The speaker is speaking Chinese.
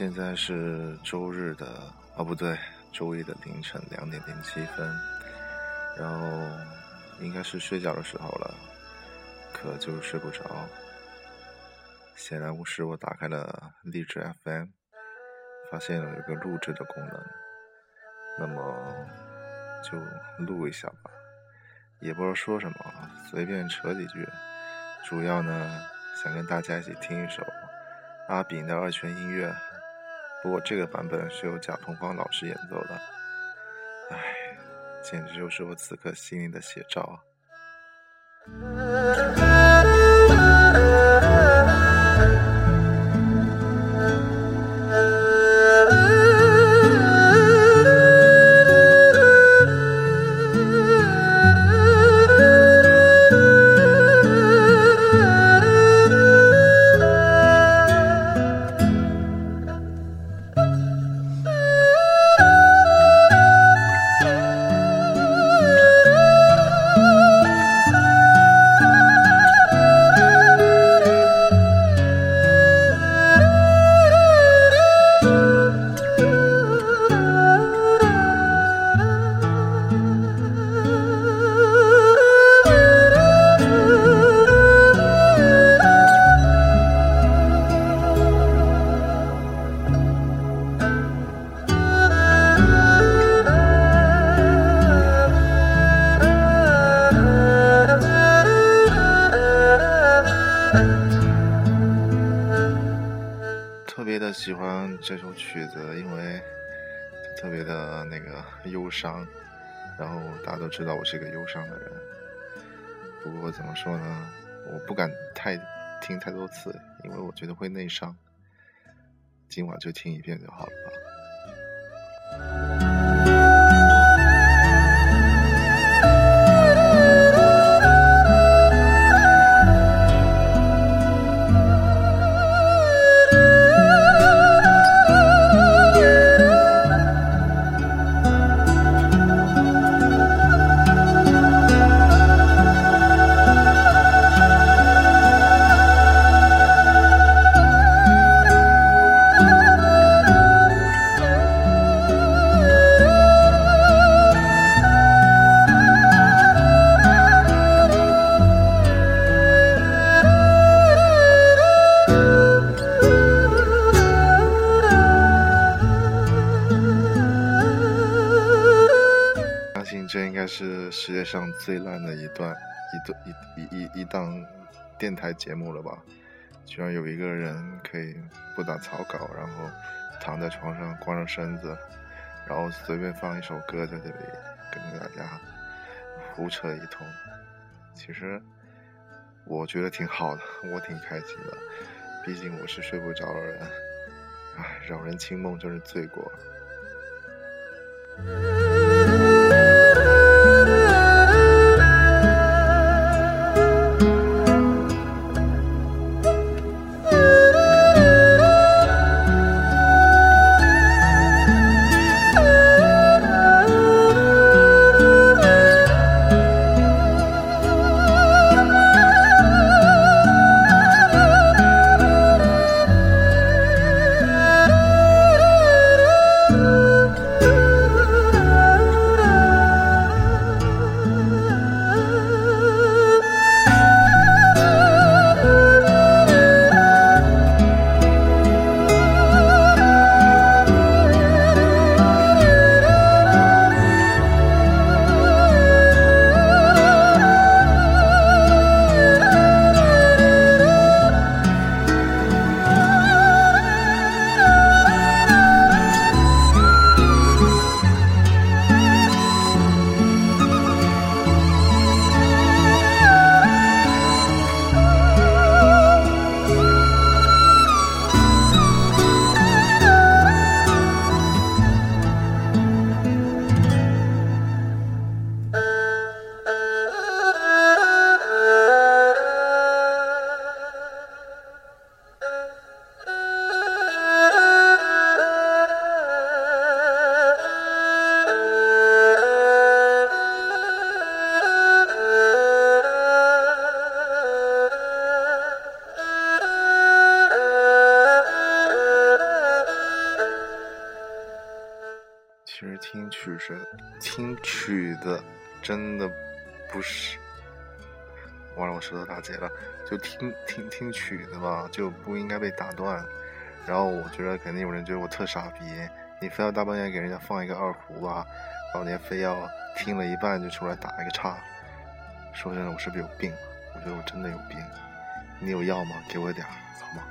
现在是周日的，哦不对，周一的凌晨两点零七分，然后应该是睡觉的时候了，可就是睡不着。闲来无事，我打开了励志 FM，发现有一个录制的功能，那么就录一下吧，也不知道说什么，随便扯几句，主要呢想跟大家一起听一首阿炳的二泉音乐。不过这个版本是由贾鹏芳老师演奏的，唉，简直就是我此刻心灵的写照啊。特别的喜欢这首曲子，因为特别的那个忧伤，然后大家都知道我是一个忧伤的人。不过怎么说呢，我不敢太听太多次，因为我觉得会内伤。今晚就听一遍就好了吧。应该是世界上最烂的一段一段一一一档电台节目了吧？居然有一个人可以不打草稿，然后躺在床上光着身子，然后随便放一首歌在这里跟大家胡扯一通。其实我觉得挺好的，我挺开心的。毕竟我是睡不着的人，唉，扰人清梦真是罪过。听曲是听曲子，真的不是。完了，我舌头打结了。就听听听曲子吧，就不应该被打断。然后我觉得肯定有人觉得我特傻逼，你非要大半夜给人家放一个二胡吧，老年非要听了一半就出来打一个岔。说真的，我是不是有病？我觉得我真的有病。你有药吗？给我点儿好吗？